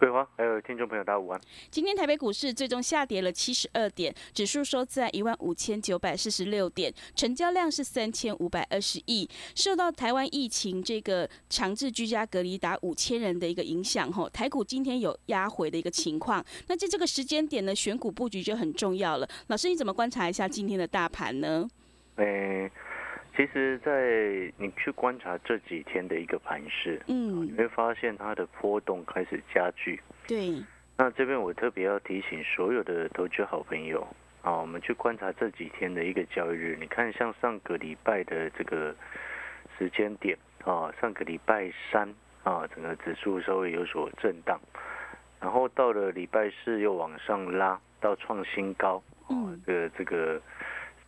桂花，还有听众朋友，大家午安。今天台北股市最终下跌了七十二点，指数收在一万五千九百四十六点，成交量是三千五百二十亿。受到台湾疫情这个强制居家隔离达五千人的一个影响，吼，台股今天有压回的一个情况。那在这个时间点呢，选股布局就很重要了。老师，你怎么观察一下今天的大盘呢？诶。其实，在你去观察这几天的一个盘势，嗯，你会发现它的波动开始加剧。对。那这边我特别要提醒所有的投资好朋友啊，我们去观察这几天的一个交易日。你看，像上个礼拜的这个时间点啊，上个礼拜三啊，整个指数稍微有所震荡，然后到了礼拜四又往上拉到创新高，嗯，的这个。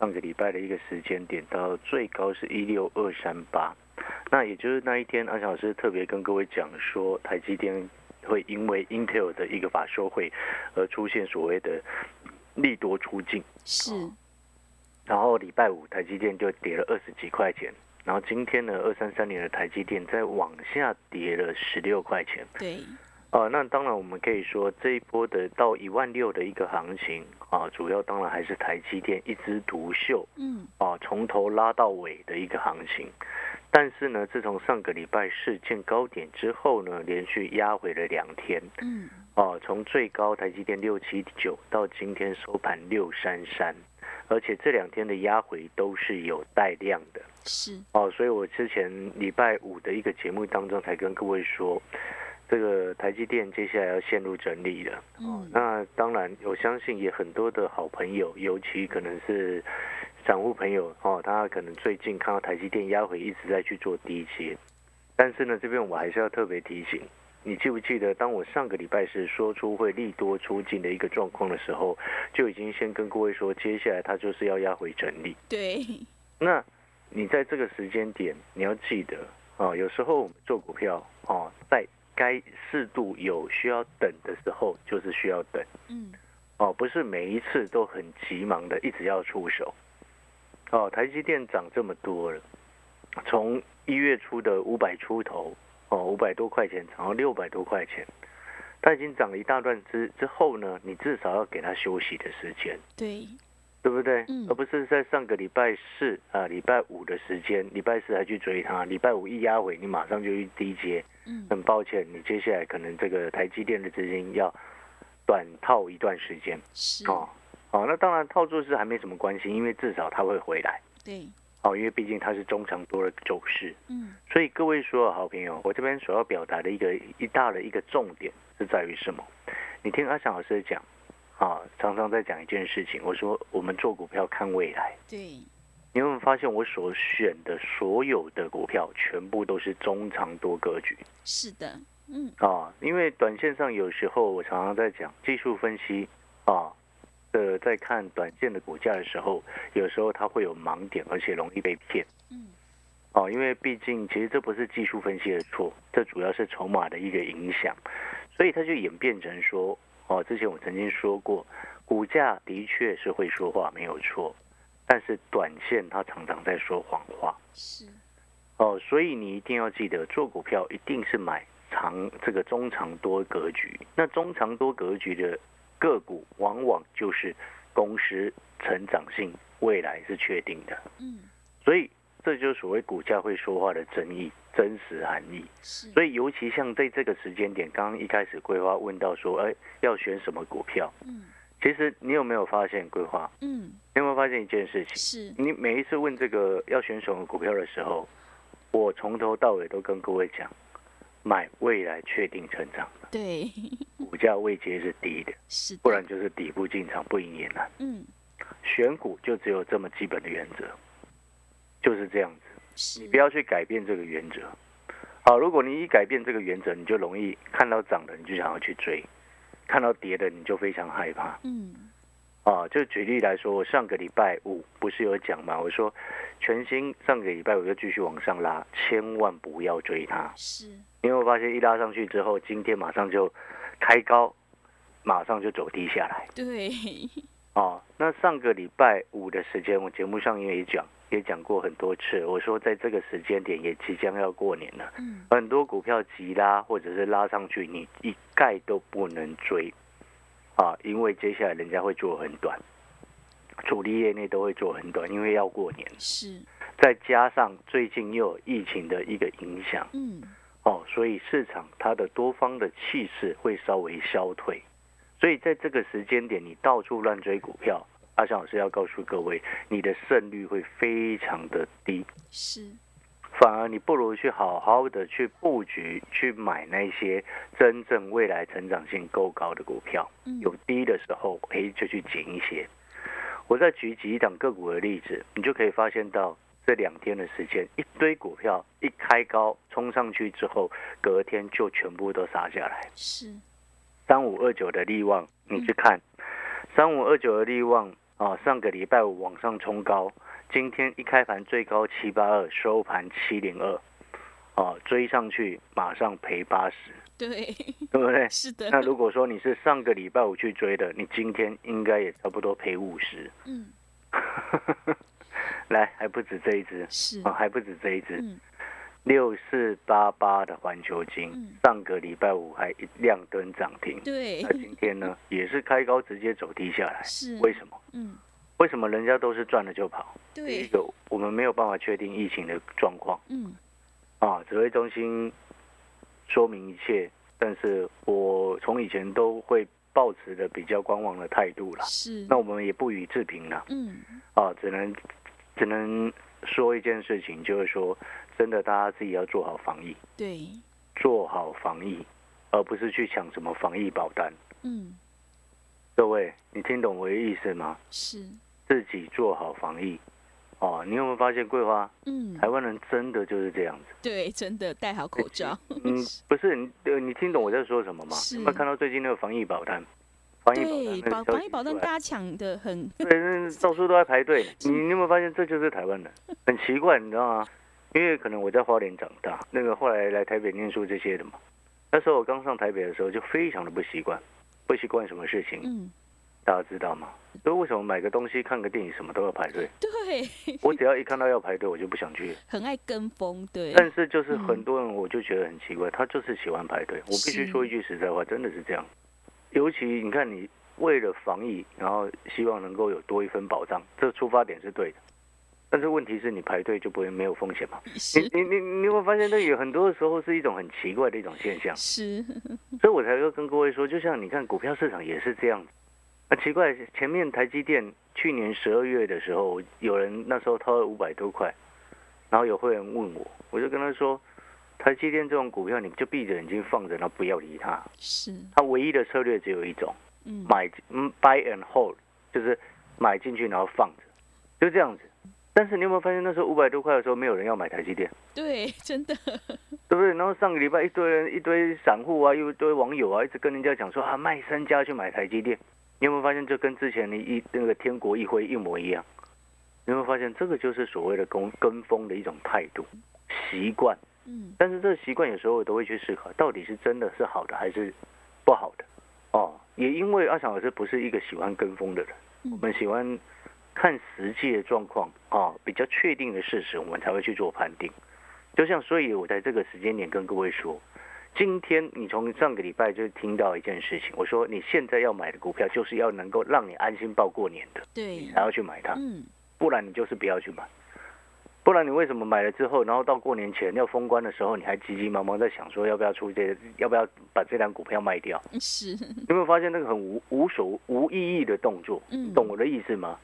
上个礼拜的一个时间点到最高是一六二三八，那也就是那一天，阿强老师特别跟各位讲说，台积电会因为 Intel 的一个法收会而出现所谓的利多出境。是。然后礼拜五台积电就跌了二十几块钱，然后今天呢，二三三年的台积电再往下跌了十六块钱。对。啊，那当然，我们可以说这一波的到一万六的一个行情啊，主要当然还是台积电一枝独秀，嗯，啊，从头拉到尾的一个行情。但是呢，自从上个礼拜四见高点之后呢，连续压回了两天，嗯，啊，从最高台积电六七九到今天收盘六三三，而且这两天的压回都是有带量的，是，哦，所以我之前礼拜五的一个节目当中才跟各位说。这个台积电接下来要陷入整理了，哦，那当然，我相信也很多的好朋友，尤其可能是散户朋友哦，他可能最近看到台积电压回，一直在去做低阶。但是呢，这边我还是要特别提醒，你记不记得，当我上个礼拜是说出会利多出境的一个状况的时候，就已经先跟各位说，接下来它就是要压回整理。对。那你在这个时间点，你要记得啊，有时候我们做股票啊，在该适度有需要等的时候，就是需要等。嗯，哦，不是每一次都很急忙的一直要出手。哦，台积电涨这么多了，从一月初的五百出头，哦，五百多块钱涨到六百多块钱，它已经涨了一大段之之后呢，你至少要给它休息的时间。对。对不对？嗯，而不是在上个礼拜四啊，礼拜五的时间，礼拜四还去追它，礼拜五一压回，你马上就去低接。嗯，很抱歉，你接下来可能这个台积电的资金要短套一段时间。是哦，哦，那当然套住是还没什么关系，因为至少它会回来。对，哦，因为毕竟它是中长多的走势。嗯，所以各位所有好朋友，我这边所要表达的一个一大的一个重点是在于什么？你听阿翔老师讲。啊，常常在讲一件事情。我说，我们做股票看未来。对，你有没有发现，我所选的所有的股票，全部都是中长多格局？是的，嗯。啊，因为短线上有时候我常常在讲技术分析啊，呃，在看短线的股价的时候，有时候它会有盲点，而且容易被骗。嗯。哦，因为毕竟其实这不是技术分析的错，这主要是筹码的一个影响，所以它就演变成说。哦，之前我曾经说过，股价的确是会说话，没有错，但是短线它常常在说谎话。是，哦，所以你一定要记得，做股票一定是买长这个中长多格局。那中长多格局的个股，往往就是公司成长性未来是确定的。嗯，所以这就是所谓股价会说话的争议。真实含义，所以尤其像在这个时间点，刚刚一开始规划问到说，哎，要选什么股票？嗯，其实你有没有发现规划？嗯，你有没有发现一件事情？是你每一次问这个要选什么股票的时候，我从头到尾都跟各位讲，买未来确定成长的，对，股价位阶是低的，是，不然就是底部进场不赢也难。嗯，选股就只有这么基本的原则。就是这样子。是你不要去改变这个原则。好，如果你一改变这个原则，你就容易看到涨的你就想要去追，看到跌的你就非常害怕。嗯啊，就举例来说，我上个礼拜五不是有讲吗？我说全新上个礼拜五就继续往上拉，千万不要追它。是因为我发现一拉上去之后，今天马上就开高，马上就走低下来。对哦，那上个礼拜五的时间，我节目上也讲，也讲过很多次。我说在这个时间点也即将要过年了，嗯很多股票急拉或者是拉上去，你一概都不能追啊，因为接下来人家会做很短，主力业内都会做很短，因为要过年，是再加上最近又有疫情的一个影响嗯哦，所以市场它的多方的气势会稍微消退。所以在这个时间点，你到处乱追股票，阿翔老师要告诉各位，你的胜率会非常的低，是反而你不如去好好的去布局，去买那些真正未来成长性够高的股票。嗯有低的时候，哎，就去减一些。我再举几档个股的例子，你就可以发现到这两天的时间，一堆股票一开高冲上去之后，隔天就全部都杀下来。是三五二九的利旺，你去看，三五二九的利旺啊，上个礼拜五往上冲高，今天一开盘最高七八二，收盘七零二，啊，追上去马上赔八十，对。对不对？是的。那如果说你是上个礼拜五去追的，你今天应该也差不多赔五十，嗯。来还不止这一只是。啊，还不止这一只，嗯六四八八的环球金嗯，上个礼拜五还一亮灯涨停，对。那今天呢 也是开高直接走低下来，是。为什么？嗯。为什么人家都是赚了就跑？第一对个，我们没有办法确定疫情的状况。嗯。啊，指挥中心说明一切，但是我从以前都会抱持的比较观望的态度啦。是。那我们也不予置评了嗯。啊，只能只能说一件事情，就是说，真的大家自己要做好防疫，对做好防疫，而不是去抢什么防疫保单。嗯各位，你听懂我的意思吗？是自己做好防疫。哦，你有没有发现桂花？嗯台湾人真的就是这样子。对真的戴好口罩 嗯，不是你，呃你听懂我在说什么吗？是看到最近那个防疫保单？防疫保单防疫保单大家抢的很对，那到处都在排队。你你有没有发现这就是台湾人？很奇怪，你知道吗？因为可能我在花莲长大，那个后来来台北念书这些的嘛。那时候我刚上台北的时候就非常的不习惯，不习惯什么事情，嗯大家知道吗？所以为什么买个东西、看个电影什么都要排队？对我只要一看到要排队，我就不想去。很爱跟风对但是就是嗯很多人，我就觉得很奇怪，他就是喜欢排队。我必须说一句实在话，真的是这样。尤其你看，你为了防疫，然后希望能够有多一份保障，这出发点是对的。但是问题是你排队就不会没有风险嘛？你你你你有没有发现，那有很多的时候是一种很奇怪的一种现象？是所以我才会跟各位说，就像你看股票市场也是这样子。那奇怪，前面台积电去年十二月的时候，有人那时候掏了五百多块，然后有会员问我，我就跟他说，台积电这种股票你就闭着眼睛放着，然后不要理它。是它唯一的策略只有一种，嗯买嗯 buy and hold，就是买进去然后放着，就这样子。但是你有没有发现，那时候五百多块的时候，没有人要买台积电？对真的 对不对？然后上个礼拜一堆人、一堆散户啊，又一堆网友啊，一直跟人家讲说啊，卖身家去买台积电。你有没有发现，这跟之前的一那个天国一辉一模一样？你有没有发现，这个就是所谓的跟跟风的一种态度、习惯？嗯但是这个习惯有时候我都会去思考，到底是真的是好的还是不好的？哦，也因为阿强老师不是一个喜欢跟风的人，嗯我们喜欢看实际的状况啊，比较确定的事实，我们才会去做判定。就像，所以我在这个时间点跟各位说，今天你从上个礼拜就听到一件事情，我说你现在要买的股票，就是要能够让你安心报过年的，对你才要去买它，嗯不然你就是不要去买。不然你为什么买了之后，然后到过年前要封关的时候，你还急急忙忙在想说要不要出这，要不要把这张股票卖掉？是有没有发现那个很无无所无意义的动作？嗯懂我的意思吗？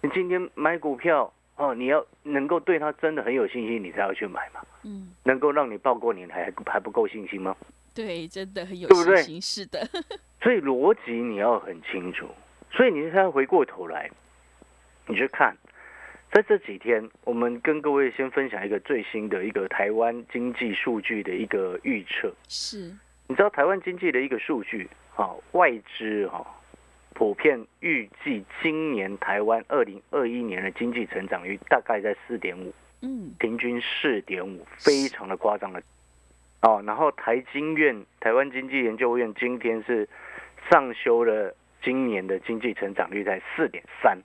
你今天买股票哦，你要能够对它真的很有信心，你才要去买嘛。嗯能够让你报过年还还不够信心吗？对真的很有信心是的 所以逻辑你要很清楚。所以你现在回过头来，你去看在这几天，我们跟各位先分享一个最新的一个台湾经济数据的一个预测。是，你知道台湾经济的一个数据，哈，外资哈普遍预计今年台湾二零二一年的经济成长率大概在四点五，嗯，平均四点五，非常的夸张的。哦，然后台经院台湾经济研究院今天是上修了今年的经济成长率在四点三。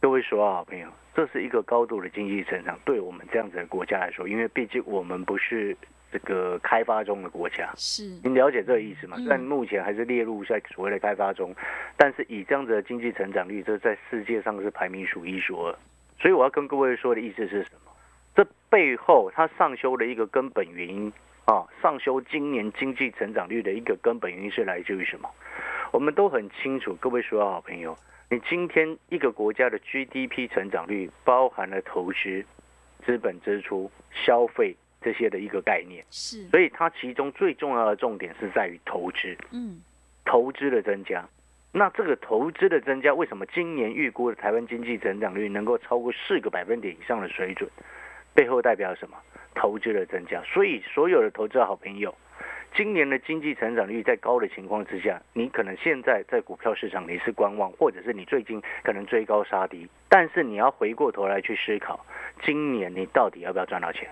各位说好朋友，这是一个高度的经济成长，对我们这样子的国家来说，因为毕竟我们不是这个开发中的国家，是，您了解这个意思吗？但目前还是列入在所谓的开发中，但是以这样子的经济成长率，这在世界上是排名数一数二。所以我要跟各位说的意思是什么？这背后它上修的一个根本原因啊，上修今年经济成长率的一个根本原因是来自于什么？我们都很清楚，各位所有好朋友，你今天一个国家的 GDP 成长率包含了投资、资本支出、消费这些的一个概念。是，所以它其中最重要的重点是在于投资，嗯，投资的增加。那这个投资的增加，为什么今年预估的台湾经济增长率能够超过四个百分点以上的水准？背后代表什么？投资的增加。所以所有的投资好朋友，今年的经济成长率在高的情况之下，你可能现在在股票市场你是观望，或者是你最近可能追高杀低，但是你要回过头来去思考，今年你到底要不要赚到钱？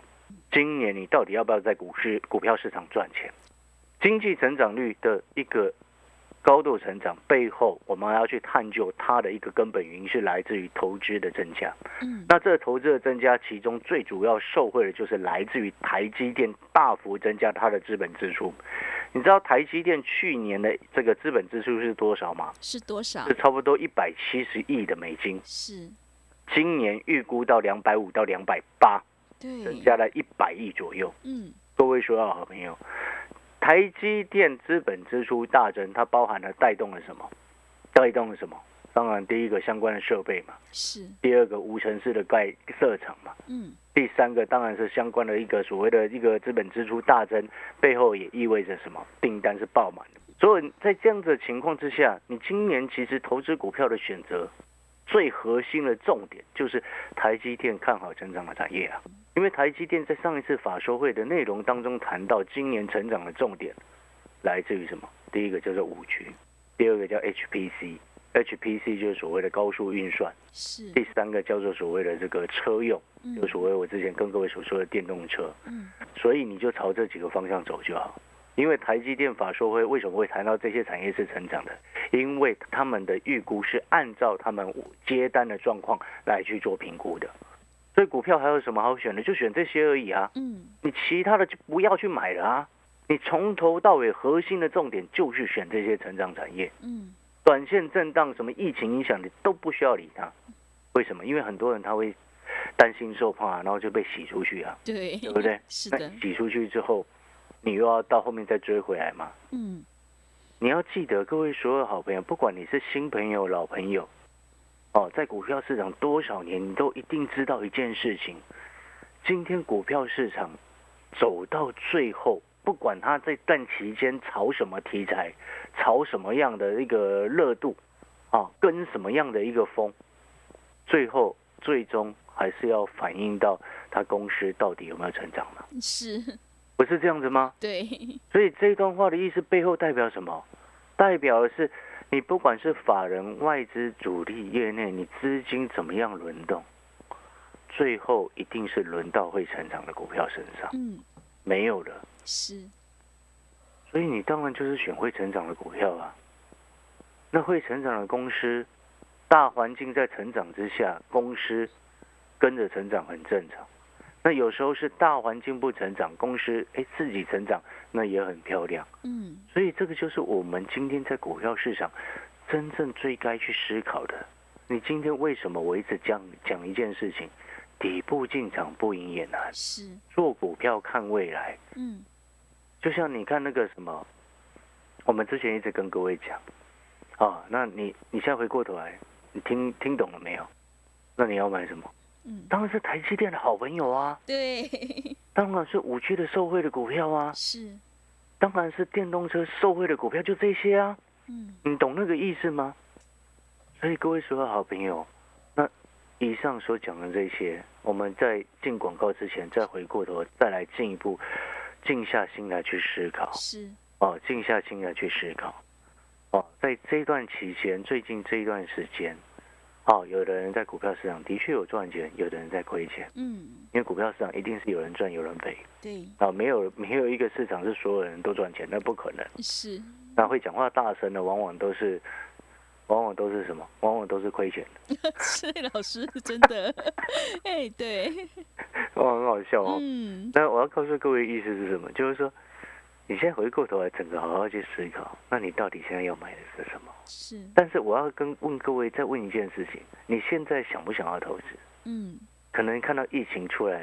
今年你到底要不要在股市股票市场赚钱？经济成长率的一个高度成长背后，我们还要去探究它的一个根本原因是来自于投资的增加。嗯，那这个投资的增加，其中最主要受惠的就是来自于台积电大幅增加它的资本支出。你知道台积电去年的这个资本支出是多少吗？是多少是？差不多一百七十亿的美金，是，今年预估到两百五到两百八，增，加了一百亿左右。嗯，各位所有好朋友，台积电资本支出大增，它包含了带动了什么？带动了什么？当然，第一个相关的设备嘛，是，第二个无尘室的盖设厂嘛，嗯，第三个当然是相关的一个所谓的一个资本支出大增，背后也意味着什么？订单是爆满的。所以在这样子的情况之下，你今年其实投资股票的选择，最核心的重点就是台积电看好成长的产业啊。因为台积电在上一次法说会的内容当中谈到，今年成长的重点来自于什么？第一个叫做五 G，第二个叫 HPC，HPC 就是所谓的高速运算，是，第三个叫做所谓的这个车用，嗯就所谓我之前跟各位所说的电动车。嗯，所以你就朝这几个方向走就好。因为台积电法说会为什么会谈到这些产业是成长的？因为他们的预估是按照他们接单的状况来去做评估的。所以股票还有什么好选的？就选这些而已啊！嗯，你其他的就不要去买了啊！你从头到尾核心的重点就是选这些成长产业。嗯，短线震荡、什么疫情影响，你都不需要理它。为什么？因为很多人他会担心受怕，然后就被洗出去啊，对，对不对？那 是的，洗出去之后，你又要到后面再追回来嘛？嗯，你要记得，各位所有好朋友，不管你是新朋友、老朋友，哦，在股票市场多少年，你都一定知道一件事情：今天股票市场走到最后，不管它这段期间炒什么题材，炒什么样的一个热度，啊，跟什么样的一个风，最后最终还是要反映到它公司到底有没有成长嘛？是，不是这样子吗？对，所以这段话的意思背后代表什么？代表的是你不管是法人、外资、主力、业内，你资金怎么样轮动，最后一定是轮到会成长的股票身上，嗯，没有了。是，所以你当然就是选会成长的股票啊。那会成长的公司，大环境在成长之下，公司跟着成长很正常。那有时候是大环境不成长，公司哎自己成长，那也很漂亮。嗯，所以这个就是我们今天在股票市场真正最该去思考的。你今天为什么我一直讲讲一件事情？底部进场不赢也难，是，做股票看未来。嗯，就像你看那个什么，我们之前一直跟各位讲，啊，那你你现在回过头来，你听听懂了没有？那你要买什么？嗯，当然是台积电的好朋友啊，对，当然是五 G 的受惠的股票啊，是，当然是电动车受惠的股票，就这些啊。嗯，你懂那个意思吗？所以各位所有好朋友，那以上所讲的这些，我们在进广告之前，再回过头，再来进一步静下心来去思考。是哦，静下心来去思考。哦，在这段期间，最近这一段时间，哦，有的人在股票市场的确有赚钱，有的人在亏钱。嗯，因为股票市场一定是有人赚有人赔对，啊，没有没有一个市场是所有人都赚钱，那不可能。是那会讲话大声的，往往都是，往往都是什么？往往都是亏钱的。是老师真的，哎，对，哦，很好笑哦。嗯，那我要告诉各位意思是什么？就是说，你现在回过头来，整个好好去思考，那你到底现在要买的是什么？是，但是我要跟问各位再问一件事情：你现在想不想要投资？嗯，可能看到疫情出来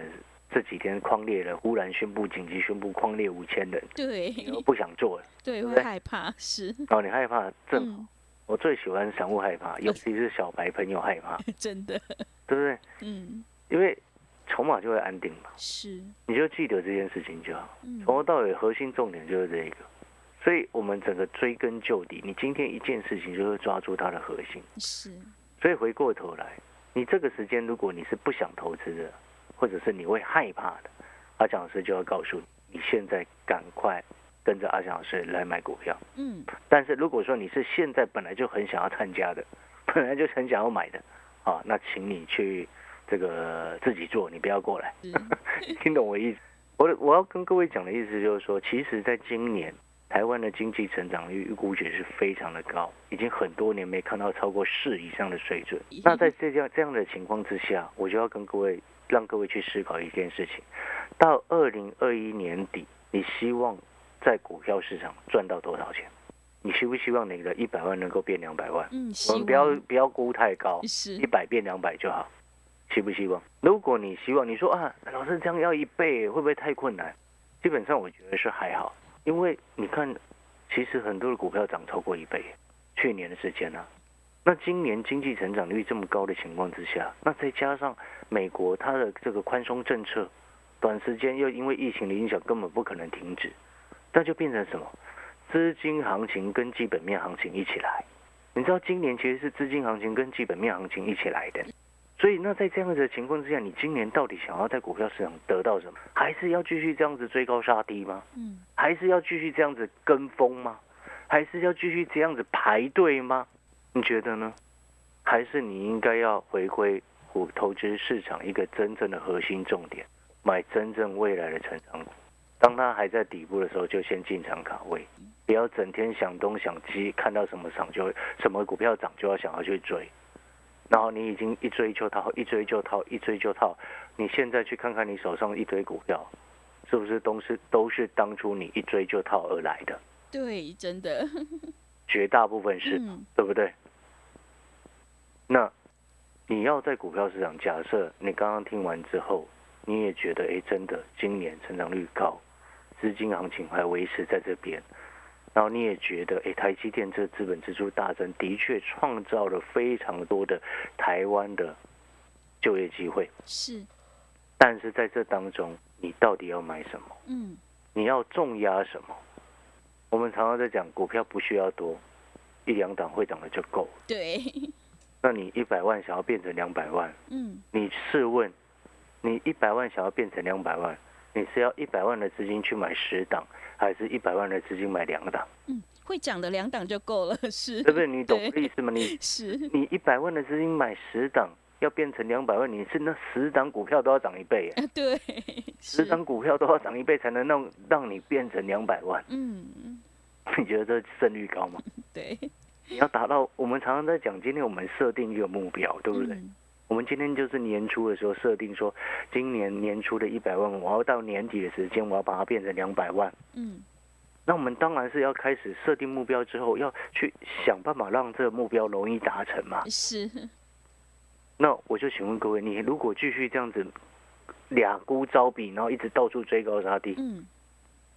这几天框列了，忽然宣布紧急宣布框列五千人，对，不想做了，对，会对？害怕，是，哦你害怕，正好嗯，我最喜欢散户害怕，尤其是小白朋友害怕，真的，对不对？嗯，因为筹码就会安定嘛，是，你就记得这件事情就好。嗯，从头到尾，核心重点就是这一个。所以，我们整个追根究底，你今天一件事情就是抓住它的核心。是，所以回过头来，你这个时间，如果你是不想投资的，或者是你会害怕的，阿强老师就要告诉你，你现在赶快跟着阿强老师来买股票。嗯，但是如果说你是现在本来就很想要参加的，本来就很想要买的，啊，那请你去这个自己做，你不要过来。听懂我意思？我我要跟各位讲的意思就是说，其实在今年台湾的经济成长率估值是非常的高，已经很多年没看到超过四以上的水准。那在这样这样的情况之下，我就要跟各位让各位去思考一件事情：到二零二一年底，你希望在股票市场赚到多少钱？你希不希望你的一百万能够变两百万？嗯，我希们不要不要估太高，是一，百变两百就好，希不希望？如果你希望，你说啊，老师这样要一倍，会不会太困难？基本上我觉得是还好，因为你看，其实很多的股票涨超过一倍，去年的时间啊。那今年经济成长率这么高的情况之下，那再加上美国它的这个宽松政策，短时间又因为疫情的影响根本不可能停止，那就变成什么？资金行情跟基本面行情一起来。你知道今年其实是资金行情跟基本面行情一起来的，所以那在这样子的情况之下，你今年到底想要在股票市场得到什么？还是要继续这样子追高杀低吗？嗯，还是要继续这样子跟风吗？还是要继续这样子排队吗？你觉得呢？还是你应该要回归股投资市场一个真正的核心重点，买真正未来的成长股。当它还在底部的时候，就先进场卡位，不要整天想东想西，看到什么涨就什么股票涨就要想要去追，然后你已经一追就套，一追就套，一追就套。你现在去看看你手上一堆股票，是不是都是都是当初你一追就套而来的？对，真的，绝大部分是，嗯，对不对？那你要在股票市场，假设你刚刚听完之后，你也觉得，哎，真的今年成长率高，资金行情还维持在这边，然后你也觉得，哎，台积电这资本支出大增，的确创造了非常多的台湾的就业机会，是，但是在这当中，你到底要买什么？嗯，你要重压什么？我们常常在讲，股票不需要多，一两档会涨的就够了。对，那你一百万想要变成两百万，嗯，你试问，你一百万想要变成两百万，你是要一百万的资金去买十档，还是一百万的资金买两档？嗯，会涨的两档就够了，是，对不对？你懂意思吗？你 是，你一百万的资金买十档，要变成两百万，你是那十档股票都要涨一倍耶，对，十是，档股票都要涨一倍才能让让你变成两百万，嗯，你觉得这胜率高吗？对，你要达到，我们常常在讲，今天我们设定一个目标，对不对？嗯我们今天就是年初的时候设定说，今年年初的一百万，我要到年底的时间，我要把它变成两百万。嗯，那我们当然是要开始设定目标之后，要去想办法让这个目标容易达成嘛。是，那我就请问各位，你如果继续这样子俩孤招比，然后一直到处追高杀低，嗯，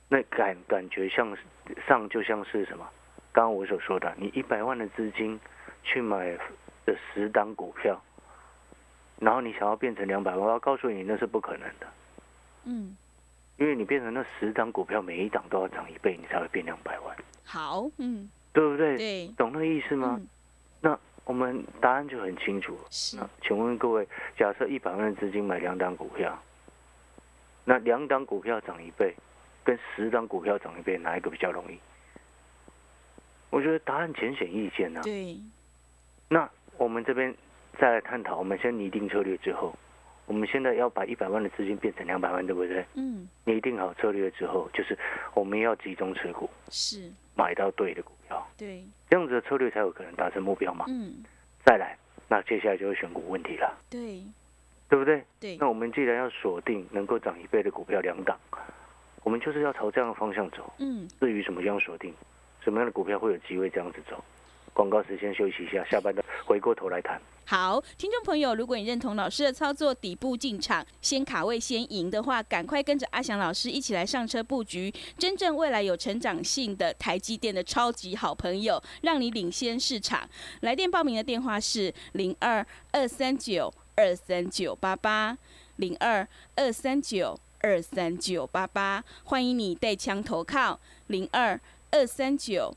那感感觉像是上就像是什么？刚刚我所说的，你一百万的资金去买的十档股票，然后你想要变成两百万，我要告诉你那是不可能的，嗯，因为你变成那十张股票，每一档都要涨一倍，你才会变两百万，好，嗯，对不对？对，懂那个意思吗？嗯，那我们答案就很清楚。是。那请问各位，假设一百万的资金买两档股票，那两档股票涨一倍，跟十档股票涨一倍，哪一个比较容易？我觉得答案浅显易见呐、对，那我们这边再来探讨，我们先拟定策略之后，我们现在要把一百万的资金变成两百万，对不对？嗯，拟定好策略之后，就是我们要集中持股，是，买到对的股票，对，这样子的策略才有可能达成目标嘛。嗯，再来，那接下来就是选股问题了，对，对不对？对。那，我们既然要锁定能够涨一倍的股票两档，我们就是要朝这样的方向走。嗯，至于什么样锁定，什么样的股票会有机会这样子走，广告时间休息一下，下班的回过头来谈。好，听众朋友，如果你认同老师的操作，底部进场，先卡位先赢的话，赶快跟着阿翔老师一起来上车布局，真正未来有成长性的台积电的超级好朋友，让你领先市场。来电报名的电话是零二二三九二三九八八零二二三九二三九八八，欢迎你带枪投靠零二二三九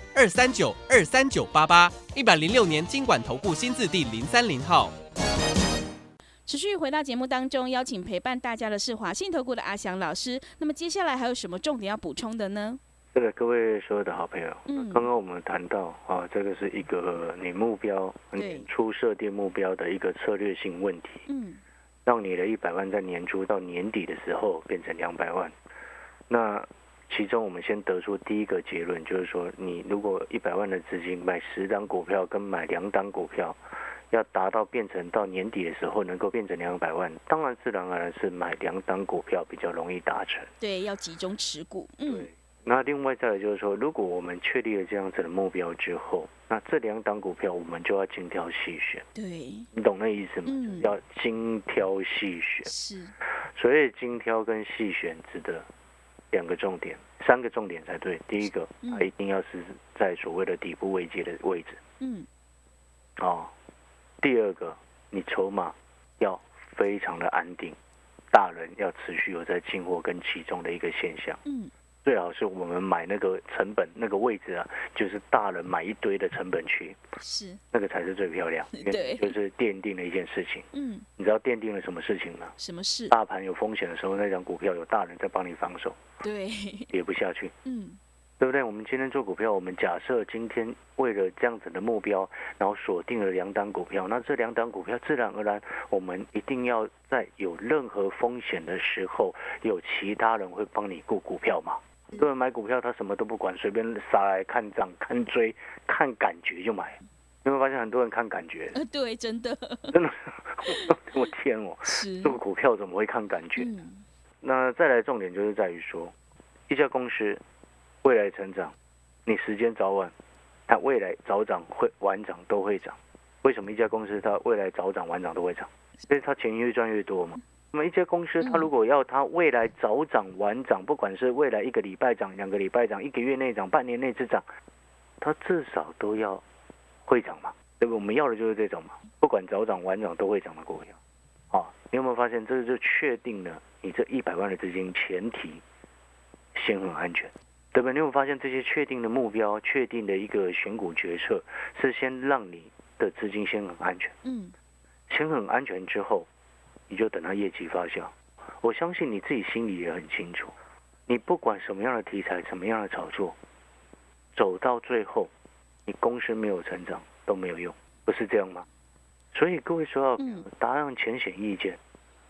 二三九二三九八八，一百零六年经管投顾新字第零三零号。持续回到节目当中，邀请陪伴大家的是华信投顾的阿翔老师。那么接下来还有什么重点要补充的呢？这个各位所有的好朋友，嗯刚刚我们谈到啊，这个是一个你目标对年初设定目标的一个策略性问题，嗯，让你的一百万在年初到年底的时候变成两百万。那其中我们先得出第一个结论，就是说，你如果一百万的资金买十档股票跟买两档股票，要达到变成到年底的时候能够变成两百万，当然自然而然是买两档股票比较容易达成。对，要集中持股。嗯对，那另外再来就是说，如果我们确立了这样子的目标之后，那这两档股票我们就要精挑细选，对，你懂那意思吗？嗯要精挑细选。是，所以精挑跟细选指的两个重点，三个重点才对。第一个，嗯它一定要是在所谓的底部位阶的位置嗯，哦。第二个，你筹码要非常的安定，大人要持续有在进货跟集中的一个现象。嗯，最好是我们买那个成本那个位置啊，就是大人买一堆的成本区，是，那个才是最漂亮，对就是奠定了一件事情。嗯，你知道奠定了什么事情吗？什么事？大盘有风险的时候，那张股票有大人在帮你防守，对，跌不下去，嗯，对不对？我们今天做股票，我们假设今天为了这样子的目标，然后锁定了两档股票，那这两档股票自然而然，我们一定要在有任何风险的时候，有其他人会帮你顾股票嘛。很多人买股票，他什么都不管，随便杀来看涨、看追、看感觉就买。你会发现很多人看感觉，呃，对，真的 真的，我天哦，是，做股票怎么会看感觉？嗯，那再来重点就是在于说，一家公司未来成长，你时间早晚，它未来早涨会晚涨都会涨。为什么一家公司它未来早涨晚涨都会涨？因为它钱越赚越多嘛。那么一些公司它如果要它未来早涨晚涨，不管是未来一个礼拜涨、两个礼拜涨、一个月内涨、半年内之涨，它至少都要会涨嘛。这个我们要的就是这种嘛，不管早涨晚涨都会涨的股票。啊，你有没有发现，这就确定了你这一百万的资金前提先很安全，对不对？你有没有发现这些确定的目标、确定的一个选股决策，是先让你的资金先很安全，嗯，先很安全之后，你就等它业绩发酵。我相信你自己心里也很清楚，你不管什么样的题材、什么样的炒作，走到最后，你公司没有成长都没有用，不是这样吗？所以各位所有嗯答案浅显易见。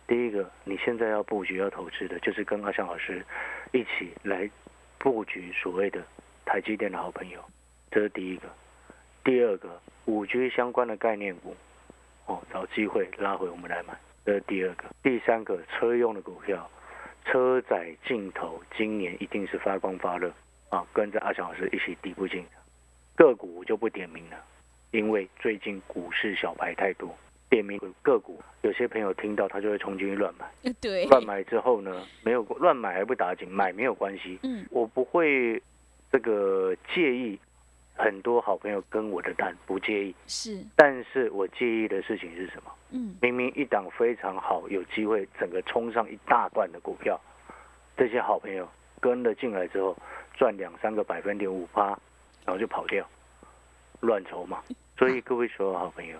第一个，你现在要布局、要投资的，就是跟阿翔老师一起来布局所谓的台积电的好朋友，这是第一个。第二个，五 G 相关的概念股，哦，找机会拉回我们来买，这是第二个。第三个，车用的股票，车载镜头今年一定是发光发热啊，跟着阿强老师一起底部进场。个股我就不点名了，因为最近股市小牌太多，点名个股，有些朋友听到他就会冲进去乱买，呃对，乱买之后呢，没有乱买还不打紧，买没有关系，嗯我不会这个介意很多好朋友跟我的单，不介意，是，但是我介意的事情是什么？嗯明明一档非常好，有机会整个冲上一大段的股票，这些好朋友跟了进来之后，赚两三个百分点五八，然后就跑掉，乱筹嘛。所以各位所有好朋友，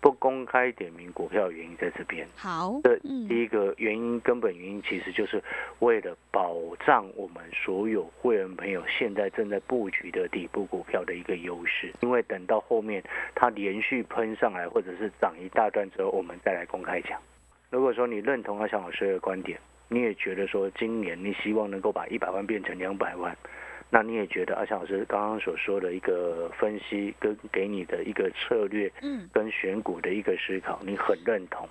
不公开点名股票的原因在这边。好，这嗯第一个原因，根本原因其实就是为了保障我们所有会员朋友现在正在布局的底部股票的一个优势。因为等到后面它连续喷上来，或者是涨一大段之后，我们再来公开讲。如果说你认同阿翔老师的观点，你也觉得说今年你希望能够把一百万变成两百万，那你也觉得阿强老师刚刚所说的一个分析跟给你的一个策略，嗯跟选股的一个思考，你很认同，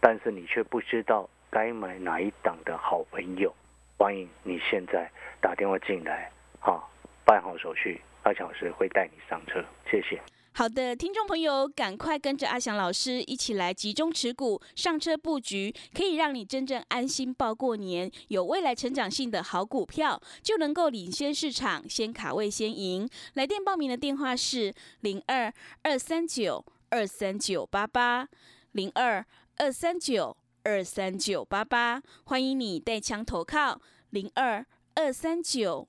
但是你却不知道该买哪一档的好朋友，欢迎你现在打电话进来，哈，办好手续，阿强老师会带你上车，谢谢。好的，听众朋友，赶快跟着阿翔老师一起来集中持股，上车布局，可以让你真正安心报过年。有未来成长性的好股票，就能够领先市场，先卡位先赢。来电报名的电话是零二二三九二三九八八零二二三九二三九八八，欢迎你带枪投靠零二二三九。